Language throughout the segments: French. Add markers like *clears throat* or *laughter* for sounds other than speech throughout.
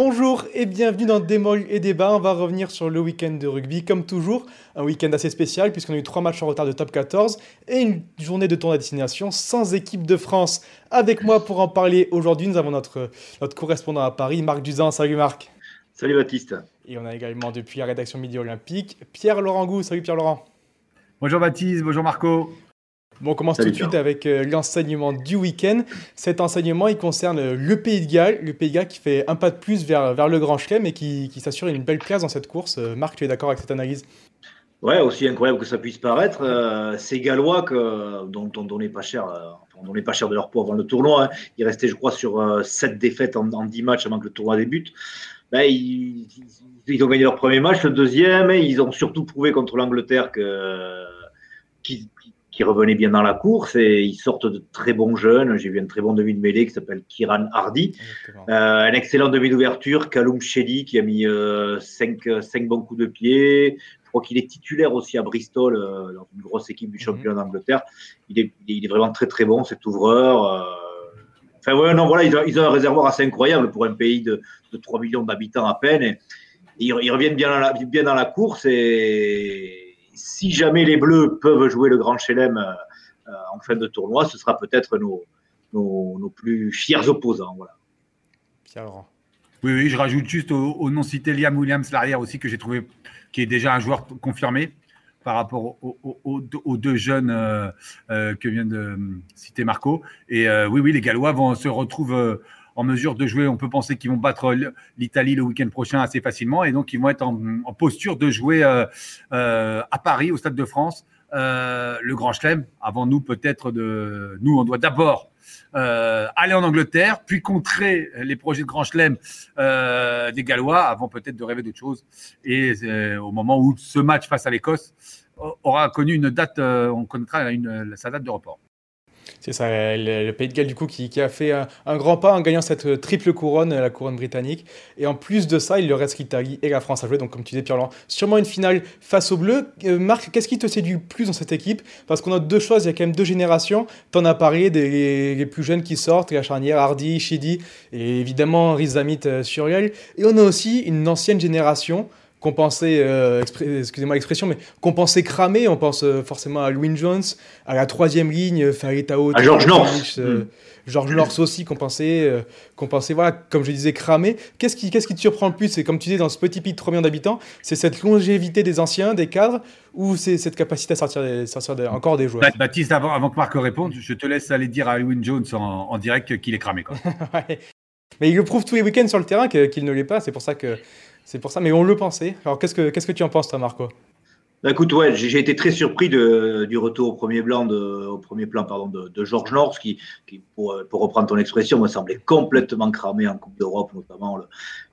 Bonjour et bienvenue dans Démol et Débat. On va revenir sur le week-end de rugby, comme toujours. Un week-end assez spécial puisqu'on a eu trois matchs en retard de top 14 et une journée de tournoi à destination sans équipe de France. Avec moi pour en parler aujourd'hui, nous avons notre, notre correspondant à Paris, Marc Duzan. Salut Marc. Salut Baptiste. Et on a également depuis la rédaction Midi Olympique, Pierre-Laurent Gou. Salut Pierre-Laurent. Bonjour Baptiste, bonjour Marco. Bon, on commence tout de suite avec euh, l'enseignement du week-end. Cet enseignement, il concerne euh, le Pays de Galles, le Pays de Galles qui fait un pas de plus vers, vers le Grand Chelem et qui, qui s'assure une belle place dans cette course. Euh, Marc, tu es d'accord avec cette analyse? Ouais, aussi incroyable que ça puisse paraître, ces Gallois que, dont on donnait pas cher, on donnait pas cher de leur poids avant le tournoi. Hein. Ils restaient, je crois, sur 7 défaites en, en, 10 matchs avant que le tournoi débute. Ben, ils, ils, ont gagné leur premier match, le deuxième, et ils ont surtout prouvé contre l'Angleterre que qu'ils qui revenait bien dans la course et ils sortent de très bons jeunes. J'ai vu un très bon demi de mêlée qui s'appelle Kiran Hardy. Euh, un excellent demi d'ouverture, Kaloum Shedi qui a mis 5 euh, cinq, bons coups de pied. Je crois qu'il est titulaire aussi à Bristol, euh, dans une grosse équipe du championnat mhm. d'Angleterre. Il est, il est, vraiment très très bon, cet ouvreur. Enfin, ouais, non, voilà, ils ont, ils ont, un réservoir assez incroyable pour un pays de, de 3 millions d'habitants à peine. Et, ils, ils, reviennent bien dans la, bien dans la course et si jamais les Bleus peuvent jouer le Grand Chelem euh, en fin de tournoi, ce sera peut-être nos, nos, plus fiers opposants. Voilà. Oui, oui, je rajoute juste au, nom cité Liam Williams, l'arrière aussi, que j'ai trouvé qui est déjà un joueur confirmé par rapport aux, deux jeunes euh, euh, que vient de citer Marco. Et oui, oui, les Gallois vont se retrouver en mesure de jouer. On peut penser qu'ils vont battre l'Italie le week-end prochain assez facilement et donc ils vont être en, posture de jouer euh, euh, à Paris, au Stade de France, euh, le Grand Chelem. Avant nous, peut-être de nous, on doit d'abord aller en Angleterre, puis contrer les projets de Grand Chelem des Gallois, avant peut-être de rêver d'autre chose. Et au moment où ce match face à l'Écosse aura connu une date, on connaîtra une, sa date de report. C'est ça, le, Pays de Galles, du coup, qui, a fait un, grand pas en gagnant cette triple couronne, la couronne britannique. Et en plus de ça, il leur reste l'Italie et la France à jouer. Donc, comme tu disais, Pierre-Laurent, sûrement une finale face aux Bleus. Euh, Marc, qu'est-ce qui te séduit le plus dans cette équipe? Parce qu'on a deux choses, il y a quand même deux générations. Tu en as parlé des les plus jeunes qui sortent, la charnière Hardy, Shidi, et évidemment Rizamit euh, Suriel. Et on a aussi une ancienne génération qu'on pensait, euh, excusez-moi l'expression, mais qu'on pensait cramer. On pense euh, forcément à Louis Jones, à la troisième ligne, Faritao, à George North. Euh, George North aussi, qu'on pensait, qu'on pensait, voilà, comme je disais, cramer. Qu'est-ce qui, qu'est-ce qui te surprend le plus? C'est comme tu dis, dans ce petit pays de 3 millions d'habitants, c'est cette longévité des anciens, des cadres, ou c'est cette capacité à sortir, sortir encore des joueurs? Baptiste, avant, avant que Marc réponde, je te laisse aller dire à Louis Jones en, direct qu'il est cramé. Quoi. *laughs* Mais il le prouve tous les week-ends sur le terrain qu'il ne l'est pas. C'est pour ça que c'est pour ça, mais on le pensait. Alors qu'est-ce que, qu'est-ce que tu en penses, toi, Marco? Bah, Écoute, ouais, j'ai été très surpris du retour au premier, plan de, au premier plan pardon, de, Georges North, qui, pour, reprendre ton expression, me semblait complètement cramé en Coupe d'Europe, notamment.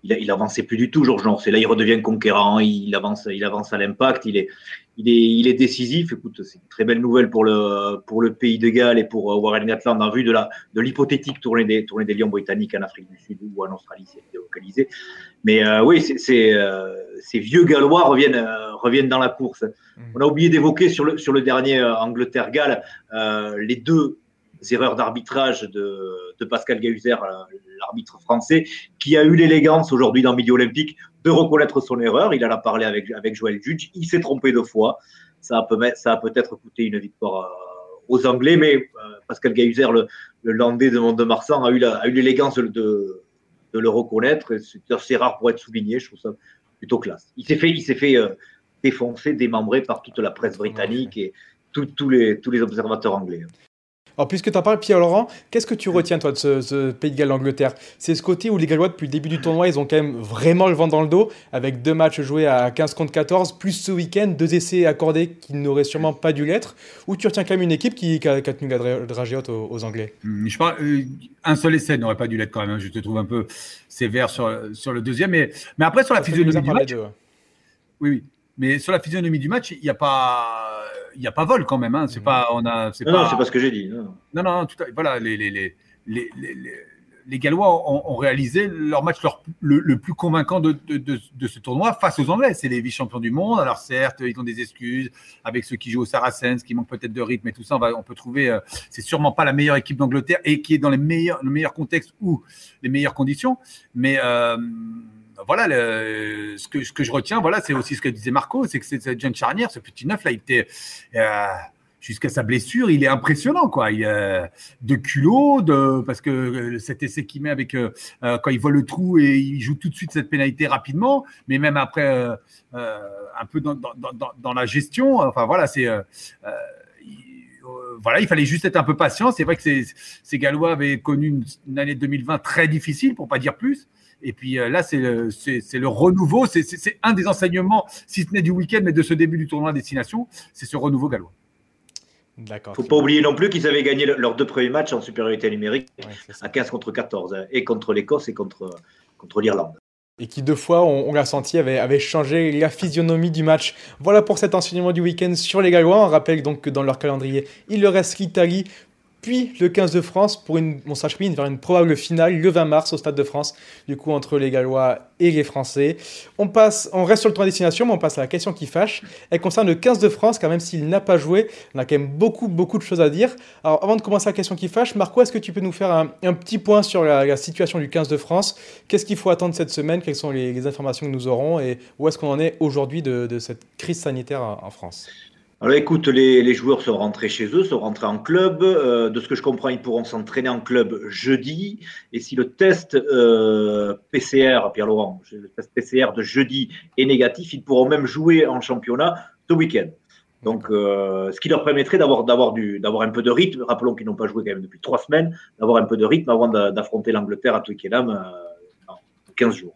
Il, il avançait plus du tout, Georges North. Et là, il redevient conquérant, il avance, il avance à l'impact, il est, il est, il est décisif. Écoute, c'est une très belle nouvelle pour le, pour le pays de Galles et pour euh, Warren Gatland en vue de la, de l'hypothétique tournée des, tournée des Lions britanniques en Afrique du Sud ou en Australie, si elle était localisée. Mais euh, oui, c'est, euh, ces vieux Gallois reviennent, euh, reviennent dans la course. Mmh. On a oublié d'évoquer sur le, sur le dernier Angleterre-Galles les deux erreurs d'arbitrage de, Pascal Gahuzer, l'arbitre français, qui a eu l'élégance aujourd'hui dans le milieu olympique de reconnaître son erreur. Il en a parlé avec, Joël Judge. Il s'est trompé deux fois. Ça a, peut-être coûté une victoire euh, aux Anglais, mais euh, Pascal Gahuzer, le, Landais de Mont-de-Marsan, a eu l'élégance de, le reconnaître. C'est assez rare pour être souligné. Je trouve ça plutôt classe. Il s'est fait, euh, défoncer, démembrer par toute la presse britannique et tous les observateurs anglais. Alors, puisque tu en parles, Pierre-Laurent, qu'est-ce que tu retiens, toi, de ce, Pays de Galles d'Angleterre? C'est ce côté où les Gallois, depuis le début du tournoi, ils ont quand même vraiment le vent dans le dos, avec deux matchs joués à 15 contre 14, plus ce week-end, deux essais accordés qui n'auraient sûrement pas dû l'être, ou tu retiens quand même une équipe qui, a, tenu la dragée haute aux, Anglais? Hum, Je parle, euh, un seul essai n'aurait pas dû l'être quand même, hein. je te trouve un peu sévère sur, sur le deuxième, mais, mais après, sur la physionomie du match... Oui, oui. Mais sur la physionomie du match, il n'y a pas il n'y a pas vol quand même. Hein. C'est pas, on a, non, pas... non, c'est pas ce que j'ai dit. Non, non, non tout à... voilà, les, les, les, les Gallois ont, réalisé leur match le, plus convaincant de, ce tournoi face aux Anglais. C'est les vice-champions du monde. Alors certes, ils ont des excuses avec ceux qui jouent au Saracens, qui manquent peut-être de rythme et tout ça. On, peut trouver, euh, c'est sûrement pas la meilleure équipe d'Angleterre et qui est dans les meilleurs, le meilleur contexte ou les meilleures conditions. Mais euh, voilà, ce, que, ce que je retiens, voilà, c'est aussi ce que disait Marco, c'est que cette jeune charnière, ce petit neuf là, il était jusqu'à sa blessure, il est impressionnant, quoi. Il a de culot, de parce que euh, cet essai qu'il met avec euh, euh, quand il voit le trou et il joue tout de suite cette pénalité rapidement, mais même après un peu dans, dans, dans, dans, la gestion. Enfin voilà, c'est voilà, il fallait juste être un peu patient. C'est vrai que ces, ces Gallois avaient connu une, une, année 2020 très difficile, pour pas dire plus. Et puis là, c'est le, le, renouveau. C'est un des enseignements, si ce n'est du week-end, mais de ce début du tournoi destination, c'est ce renouveau gallois. Il ne faut pas oublier non plus qu'ils avaient gagné leurs deux premiers matchs en supériorité numérique à 15 contre 14, hein, et contre l'Écosse et contre, contre l'Irlande. Et qui deux fois, on, l'a senti, avait, avait, changé la physionomie du match. Voilà pour cet enseignement du week-end sur les Gallois. On rappelle donc que dans leur calendrier, il leur reste l'Italie, puis le 15 de France pour une, on s'achemine vers une probable finale le 20 mars au Stade de France, du coup entre les Gallois et les Français. On passe, on reste sur le tour de destination, mais on passe à la question qui fâche. Elle concerne le 15 de France, car même s'il n'a pas joué, on a quand même beaucoup, beaucoup de choses à dire. Alors avant de commencer la question qui fâche, Marco, est-ce que tu peux nous faire un, petit point sur la, situation du 15 de France? Qu'est-ce qu'il faut attendre cette semaine? Quelles sont les, informations que nous aurons? Et où est-ce qu'on en est aujourd'hui de, cette crise sanitaire en France? Alors écoute, les, joueurs sont rentrés chez eux, sont rentrés en club. Euh, de ce que je comprends, ils pourront s'entraîner en club jeudi. Et si le test euh, PCR, Pierre-Laurent, le test PCR de jeudi est négatif, ils pourront même jouer en championnat ce week-end. Donc, euh, ce qui leur permettrait d'avoir d'avoir du d'avoir un peu de rythme. Rappelons qu'ils n'ont pas joué quand même depuis trois semaines, d'avoir un peu de rythme avant d'affronter l'Angleterre à Twickenham dans 15 jours.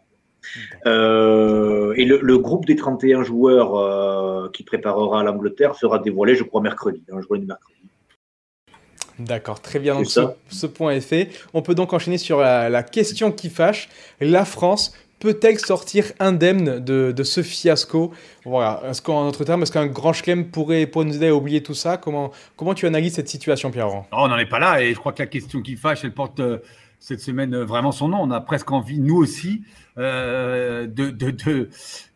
Euh, et le, groupe des 31 joueurs euh, qui préparera l'Angleterre sera dévoilé, je crois, mercredi, un jour mercredi. D'accord, très bien. Donc ce, point est fait. On peut donc enchaîner sur la, question qui fâche. La France peut-elle sortir indemne de, ce fiasco? Voilà. Est-ce qu'en d'autres termes, est-ce qu'un grand chelem pourrait, pourrait, nous aider à oublier tout ça? Comment, comment tu analyses cette situation, Pierre On n'en est pas là et je crois que la question qui fâche, elle porte euh, cette semaine vraiment son nom. On a presque envie, nous aussi, euh, de, de, de,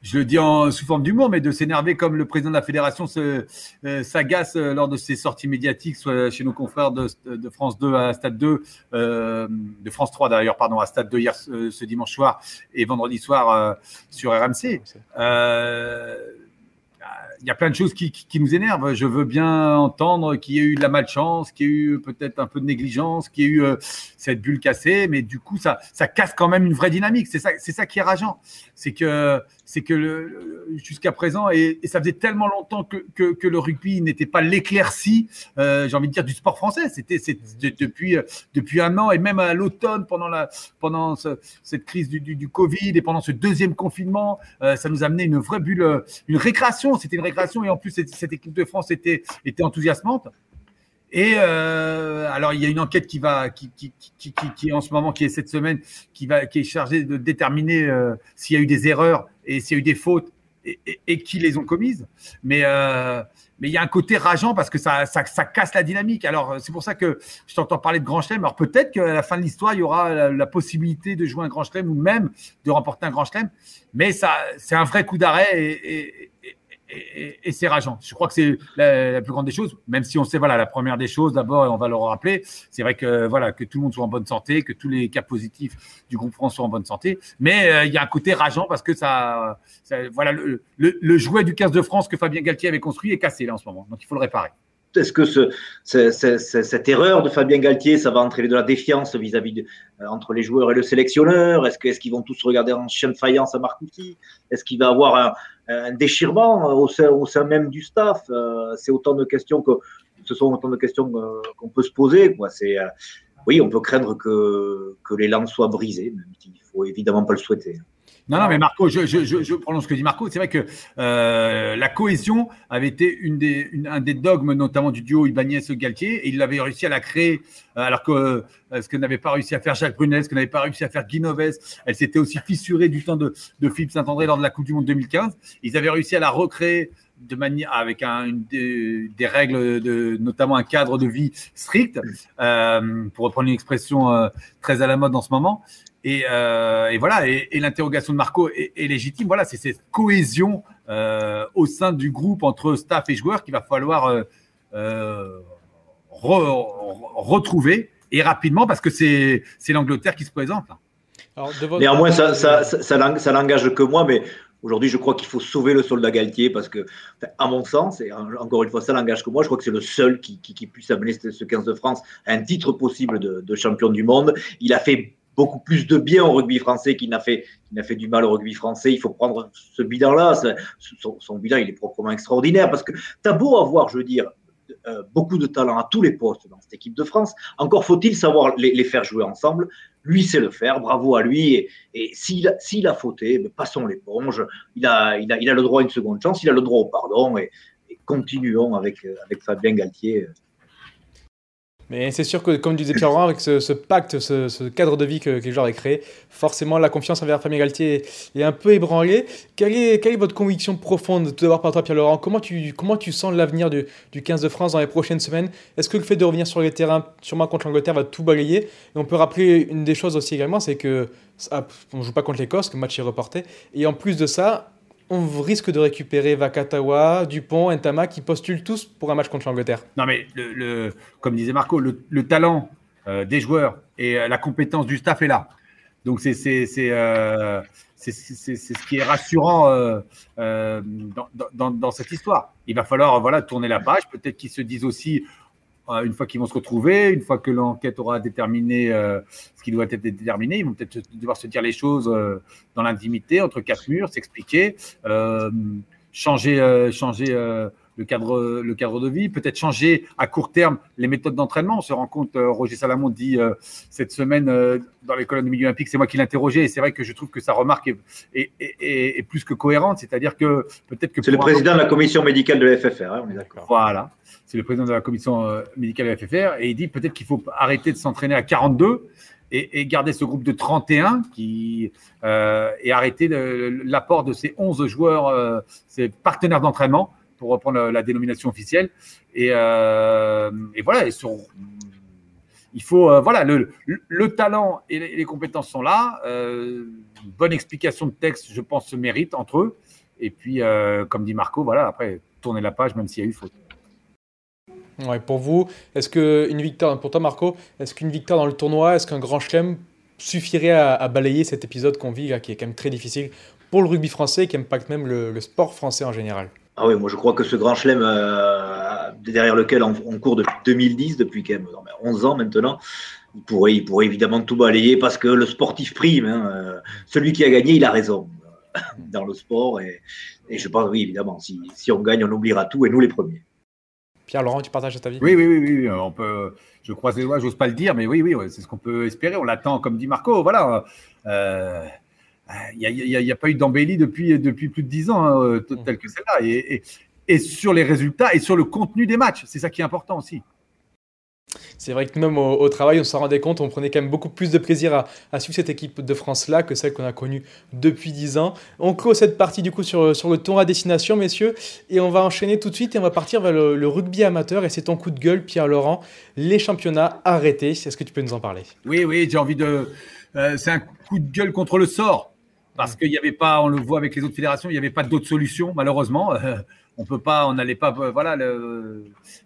je le dis en, sous forme d'humour, mais de s'énerver comme le président de la fédération euh, s'agace euh, lors de ses sorties médiatiques, soit chez nos confrères de, de France 2 à Stade 2, euh, de France 3 d'ailleurs, pardon, à Stade 2 hier ce, dimanche soir et vendredi soir sur RMC. Euh, il y a plein de choses qui, nous énervent. Je veux bien entendre qu'il y ait eu de la malchance, qu'il y ait eu peut-être un peu de négligence, qu'il y ait eu euh, cette bulle cassée, mais du coup, ça, ça casse quand même une vraie dynamique. C'est ça, ça qui est rageant. C'est que, que jusqu'à présent, et, ça faisait tellement longtemps que, le rugby n'était pas l'éclaircie, euh, j'ai envie de dire, du sport français. C'était depuis, euh, un an et même à l'automne, pendant, cette crise du, Covid et pendant ce deuxième confinement, ça nous a amené une vraie bulle, une récréation. C'était une récréation et en plus cette, équipe de France était, était enthousiasmante. Et euh, alors il y a une enquête qui va, qui, qui, qui, qui, en ce moment, qui est cette semaine, qui va, qui est chargée de déterminer euh, s'il y a eu des erreurs et s'il y a eu des fautes et, qui les ont commises. Mais euh, mais il y a un côté rageant parce que ça, ça, casse la dynamique. Alors c'est pour ça que je t'entends parler de Grand Chelem. Alors peut-être qu'à la fin de l'histoire, il y aura la, possibilité de jouer un Grand Chelem ou même de remporter un Grand Chelem. Mais ça, c'est un vrai coup d'arrêt et, c'est rageant. Je crois que c'est la, plus grande des choses, même si on sait, voilà, la première des choses, d'abord, on va le rappeler, c'est vrai que, voilà, que tout le monde soit en bonne santé, que tous les cas positifs du groupe France soient en bonne santé. Mais euh, il y a un côté rageant parce que ça, voilà, le, le, jouet du 15 de France que Fabien Galtier avait construit est cassé là en ce moment. Donc il faut le réparer est-ce que ce, cette erreur de Fabien Galtier, ça va entraîner de la défiance vis-à-vis euh, entre les joueurs et le sélectionneur? Est-ce qu'ils vont tous regarder en chien de faïence à Marcoussis Est-ce qu'il va y avoir un, déchirement au sein, même du staff? Euh, C'est autant de questions que ce sont autant de questions euh, qu'on peut se poser. C'est oui, on peut craindre que, que les langues soient brisées, même s'il faut évidemment pas le souhaiter. Non, non, mais Marco, je, je, je, je prononce ce que dit Marco. C'est vrai que euh, la cohésion avait été une des, un des dogmes, notamment du duo Ibanez-Galtier, et il avait réussi à la créer, euh, alors que euh, ce que n'avait pas réussi à faire Jacques Brunel, ce que n'avait pas réussi à faire Guy elle s'était aussi fissurée du temps de, de Philippe Saint-André lors de la Coupe du Monde 2015. Ils avaient réussi à la recréer de manière avec un, une, des, règles, de, notamment un cadre de vie strict, euh, pour reprendre une expression euh, très à la mode en ce moment. Et, euh, et voilà, et, et l'interrogation de Marco est, est, légitime. Voilà, c'est cette cohésion euh, au sein du groupe entre staff et joueurs qu'il va falloir euh, euh re, retrouver et rapidement parce que c'est l'Angleterre qui se présente. Alors, votre... Néanmoins, ça, ça, ça, ça, ça n'engage que moi, mais Aujourd'hui, je crois qu'il faut sauver le soldat Galtier parce que, à mon sens, et encore une fois, ça n'engage que moi, je crois que c'est le seul qui, qui, qui, puisse amener ce 15 de France à un titre possible de, de, champion du monde. Il a fait beaucoup plus de bien au rugby français qu'il n'a fait, fait du mal au rugby français. Il faut prendre ce bilan-là. Son, bilan, il est proprement extraordinaire parce que tu as beau avoir, je veux dire, euh, beaucoup de talent à tous les postes dans cette équipe de France. Encore faut-il savoir les, faire jouer ensemble. Lui sait le faire, bravo à lui. Et, s'il a, fauté, ben, passons l'éponge. Il a, il, a, il a le droit à une seconde chance, il a le droit au pardon. Et, continuons avec, avec Fabien Galtier mais c'est sûr que, comme disait Pierre avec ce, pacte, ce, cadre de vie que, que les joueurs avaient créé, forcément la confiance envers Fabien Galtier est, un peu ébranlée. Quelle est, est votre conviction profonde, tout d'abord par toi, Pierre-Laurent comment tu, sens l'avenir du, du 15 de France dans les prochaines semaines? Est-ce que le fait de revenir sur les terrains, sûrement contre l'Angleterre, va tout balayer? Et on peut rappeler une des choses aussi également, c'est que on ne joue pas contre l'Écosse, le match est reporté. Et en plus de ça, on risque de récupérer Vakatawa, Dupont, Entama qui postulent tous pour un match contre l'Angleterre. Non, mais comme disait Marco, le, le talent euh, des joueurs et euh, la compétence du staff est là. Donc, c'est euh, ce qui est rassurant dans, cette histoire. Il va falloir voilà, tourner la page. Peut-être qu'ils se disent aussi une fois qu'ils vont se retrouver, une fois que l'enquête aura déterminé euh, ce qui doit être déterminé, ils vont peut-être devoir se dire les choses euh, dans l'intimité, entre quatre murs, s'expliquer, euh, changer, changer le, cadre, le cadre de vie, peut-être changer à court terme les méthodes d'entraînement. On se rend compte, Roger Salamon dit cette semaine dans les colonnes du milieu olympique, c'est moi qui l'interrogeais, et c'est vrai que je trouve que sa remarque est, est, est, est plus que cohérente, c'est-à-dire que peut-être que... C'est le président de la commission médicale de la FFR, hein, on est d'accord. Voilà. C'est le président de la commission euh, médicale de la FFR, et il dit peut-être qu'il faut arrêter de s'entraîner à 42 et, et, garder ce groupe de 31 qui, euh, et arrêter l'apport de ces 11 joueurs, euh, ces partenaires d'entraînement, pour reprendre la, dénomination officielle. Et, euh, et voilà, il faut, euh, voilà, le, le, talent et les, compétences sont là. Euh, bonne explication de texte, je pense, se mérite entre eux. Et puis, comme dit Marco, voilà, après, tourner la page, même s'il y a eu faute. Pour vous, est-ce qu'une victoire, pour toi Marco, est-ce qu'une victoire dans le tournoi, est-ce qu'un grand chelem suffirait à, balayer cet épisode qu'on vit là, qui est quand même très difficile pour le rugby français et qui impacte même le sport français en général? Ah oui, moi je crois que ce grand chelem euh, derrière lequel on, on, court depuis 2010, depuis quand même 11 ans maintenant, il pourrait, il pourrait évidemment tout balayer parce que le sportif prime. Hein, euh, celui qui a gagné, il a raison euh, dans le sport. Et, et je pense, oui, évidemment, si, si on gagne, on oubliera tout et nous les premiers. Pierre-Laurent, tu partages ta vie oui, oui, oui, oui, on peut, je croise les doigts, j'ose pas le dire, mais oui, oui, c'est ce qu'on peut espérer. On l'attend, comme dit Marco. Voilà. Euh, il n'y a, a, a, pas eu d'embellie depuis, depuis plus de dix ans, hein, tel que celle-là. Et, et, et, sur les résultats et sur le contenu des matchs, c'est ça qui est important aussi. C'est vrai que même au, au travail, on s'en rendait compte, on prenait quand même beaucoup plus de plaisir à, à suivre cette équipe de France-là que celle qu'on a connue depuis 10 ans. On clôt cette partie du coup sur, sur le tour à destination, messieurs, et on va enchaîner tout de suite et on va partir vers le, le rugby amateur. Et c'est ton coup de gueule, Pierre-Laurent, les championnats arrêtés. Est-ce que tu peux nous en parler? Oui, oui, j'ai envie de. Euh, c'est un coup de gueule contre le sort. Parce qu'il n'y avait pas, on le voit avec les autres fédérations, il n'y avait pas d'autre solution, malheureusement. *laughs* on peut pas, on n'allait pas, voilà, le,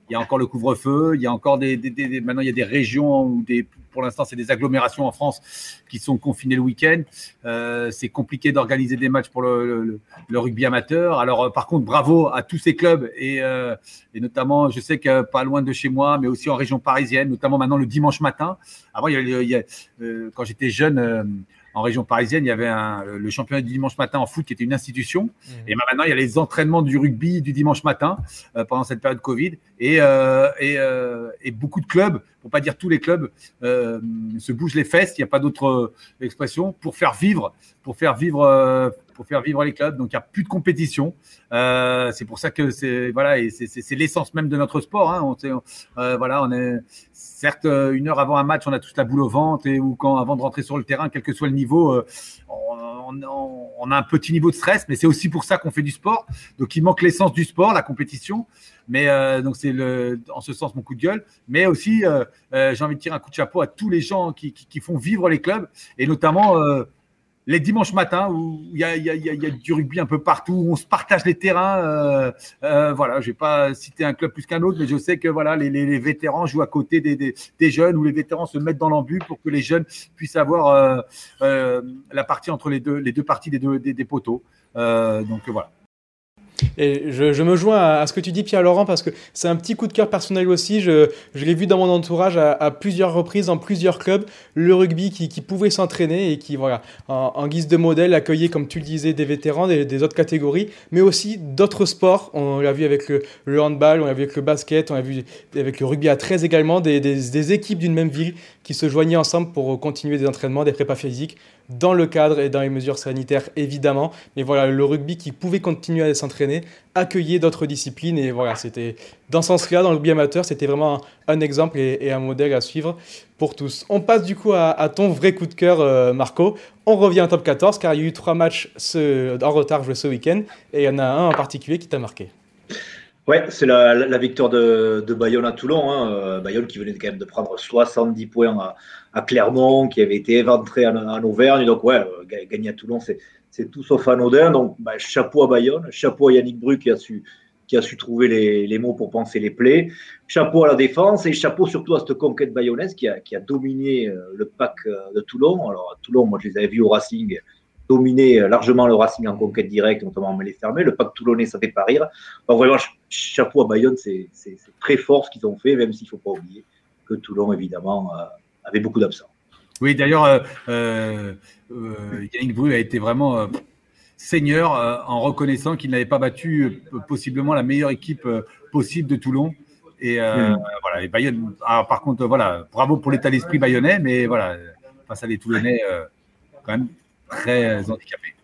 il y a encore le couvre-feu, il y a encore des, des, des, maintenant il y a des régions ou des, pour l'instant c'est des agglomérations en France qui sont confinées le week-end. Euh, c'est compliqué d'organiser des matchs pour le, le, le rugby amateur. Alors euh, par contre, bravo à tous ces clubs et, euh, et notamment, je sais que pas loin de chez moi, mais aussi en région parisienne, notamment maintenant le dimanche matin. Avant, il y a, il y a euh, quand j'étais jeune euh, en région parisienne, il y avait un, le championnat du dimanche matin en foot qui était une institution. Mmh. Et maintenant, il y a les entraînements du rugby du dimanche matin euh, pendant cette période Covid. Et, euh, et, euh, et, beaucoup de clubs, pas dire tous les clubs, euh, se bougent les fesses. Il n'y a pas d'autre expression pour faire vivre, pour faire vivre, pour faire vivre les clubs. Donc, il n'y a plus de compétition. c'est pour ça que c'est voilà, c'est l'essence même de notre sport. Hein. Voilà, on est certes, une heure avant un match, on a tous la boule au ventre et ou quand avant de rentrer sur le terrain, quel que soit le niveau, on, a un petit niveau de stress, mais c'est aussi pour ça qu'on fait du sport. Donc il manque l'essence du sport, la compétition. Mais euh, donc c'est en ce sens mon coup de gueule. Mais aussi, euh, j'ai envie de tirer un coup de chapeau à tous les gens qui font vivre les clubs et notamment les dimanches matins où il y a, du rugby un peu partout, où on se partage les terrains. Euh, euh, voilà, pas citer un club plus qu'un autre, mais je sais que voilà, les, vétérans jouent à côté des, jeunes, où les vétérans se mettent dans l'embut pour que les jeunes puissent avoir euh, la partie entre les deux, les deux parties des, deux, des poteaux. donc voilà. Et je, me joins à, ce que tu dis, Pierre-Laurent, parce que c'est un petit coup de cœur personnel aussi. Je, l'ai vu dans mon entourage à, plusieurs reprises, dans plusieurs clubs, le rugby qui, pouvait s'entraîner et qui, voilà, en, guise de modèle, accueillait, comme tu le disais, des vétérans des, autres catégories, mais aussi d'autres sports. On l'a vu avec le, handball, on l'a vu avec le basket, on l'a vu avec le rugby à 13 également, des, des équipes d'une même ville qui se joignaient ensemble pour continuer des entraînements, des prépas physiques dans le cadre et dans les mesures sanitaires évidemment. Mais voilà, le rugby qui pouvait continuer à s'entraîner, accueillait d'autres disciplines et voilà, c'était dans ce sens-là, dans le rugby amateur, c'était vraiment un, exemple et, un modèle à suivre pour tous. On passe du coup à, ton vrai coup de cœur, euh, Marco. On revient en top 14 car il y a eu trois matchs en retard joués ce week-end et il y en a un en particulier qui t'a marqué. Ouais, c'est la, victoire de, Bayonne à Toulon. Hein. Euh, Bayonne qui venait quand même de prendre 70 points à, Clermont, qui avait été éventré en, Auvergne. Donc, ouais, euh, gagner à Toulon, c'est tout sauf anodin. Donc, bah, chapeau à Bayonne, chapeau à Yannick Bru qui a su, trouver les, mots pour penser les plaies. Chapeau à la défense et chapeau surtout à cette conquête bayonnaise qui a, qui a dominé euh, le pack de Toulon. Alors, à Toulon, moi, je les avais vus au Racing dominé euh, largement le Racing en conquête directe, notamment en mêlée fermée. Le pack toulonnais, ça fait pas rire. vraiment, chapeau à Bayonne, c'est très fort ce qu'ils ont fait, même s'il ne faut pas oublier que Toulon, évidemment, euh, avait beaucoup d'absents. Oui, d'ailleurs, euh, euh, Yannick Bru a été vraiment seigneur en reconnaissant qu'il n'avait pas battu possiblement la meilleure équipe possible de Toulon. Et hmm. voilà, et Bayonne, par contre, voilà, bravo pour l'état d'esprit bayonnais, mais voilà, face à les Toulonnais, quand même très handicapés.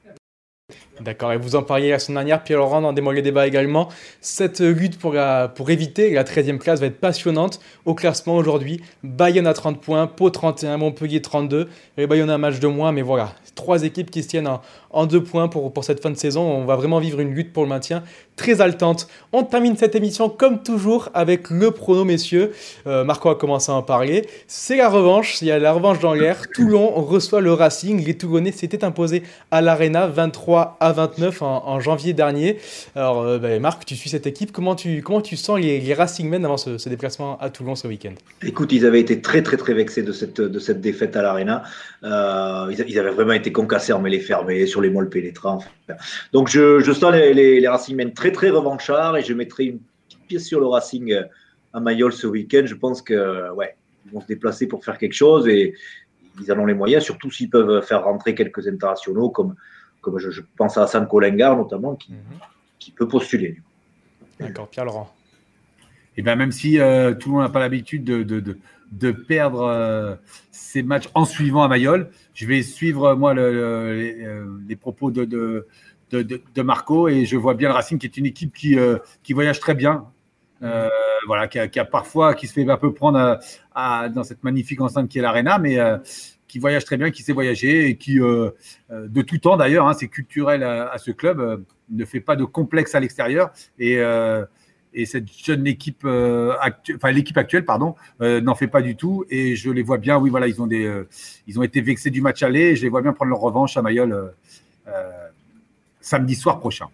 D'accord, et vous en parliez la semaine dernière, Pierre-Laurent, dans des mots débat également. Cette lutte pour, pour éviter la 13e place va être passionnante. Au classement aujourd'hui, Bayonne à 30 points, Pau 31, Montpellier 32. Et Bayonne a un match de moins, mais voilà, trois équipes qui se tiennent en, en deux points pour, pour cette fin de saison. On va vraiment vivre une lutte pour le maintien très haletante. On termine cette émission comme toujours avec le prono, messieurs. Euh, Marco a commencé à en parler. C'est la revanche, il y a la revanche dans l'air. *clears throat* Toulon reçoit le Racing. Les Toulonnais s'étaient imposés à l'Arena 23 à 29 en, janvier dernier. Alors, euh, ben, Marc, tu suis cette équipe. Comment tu, comment tu sens les, les Racingmen avant ce, déplacement à Toulon ce week-end? Écoute, ils avaient été très très très vexés de cette, de cette défaite à l'Arena. Euh, ils, avaient vraiment été concassés en mêlée fermée sur les molles pénétrants. Donc je, je sens les, les, les Racingmen très très revanchards et je mettrai une petite pièce sur le Racing euh, à Mayol ce week-end. Je pense que ouais, ils vont se déplacer pour faire quelque chose et ils en ont les moyens, surtout s'ils peuvent faire rentrer quelques internationaux comme, comme je, pense à Hassan Kolengar notamment qui, mhm. qui peut postuler. D'accord, Pierre Laurent. Et bien même si euh, tout le monde n'a pas l'habitude de, de, de, perdre euh, ces matchs en suivant à Mayol, je vais suivre moi le, les, propos de, de, Marco et je vois bien le Racing qui est une équipe qui, euh, qui voyage très bien. Euh, voilà, qui a, parfois qui se fait un peu prendre dans cette magnifique enceinte qui est l'Arena, mais euh, qui voyage très bien, qui sait voyager et qui, de tout temps d'ailleurs, hein, c'est culturel à, ce club, ne fait pas de complexe à l'extérieur et, et cette jeune équipe, enfin l'équipe actuelle, pardon, n'en fait pas du tout. Et je les vois bien, oui, voilà, ils ont des, ils ont été vexés du match aller. Je les vois bien prendre leur revanche à Mayol samedi soir prochain.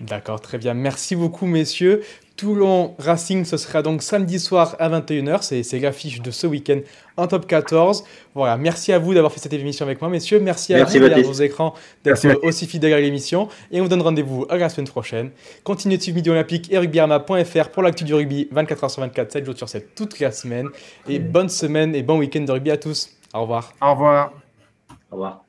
D'accord, très bien. Merci beaucoup, messieurs. Toulon Racing, ce sera donc samedi soir à 21h. C'est l'affiche de ce week-end en top 14. Voilà, merci à vous d'avoir fait cette émission avec moi, messieurs. Merci à vous derrière vos écrans d'être aussi fidèles à l'émission. Et on vous donne rendez-vous à la semaine prochaine. Continuez de suivre Midi Olympique et rugbyarma.fr pour l'actu du rugby 24h sur 24, 7 jours sur 7, toute la semaine. Et bonne semaine et bon week-end de rugby à tous. Au revoir. Au revoir. Au revoir.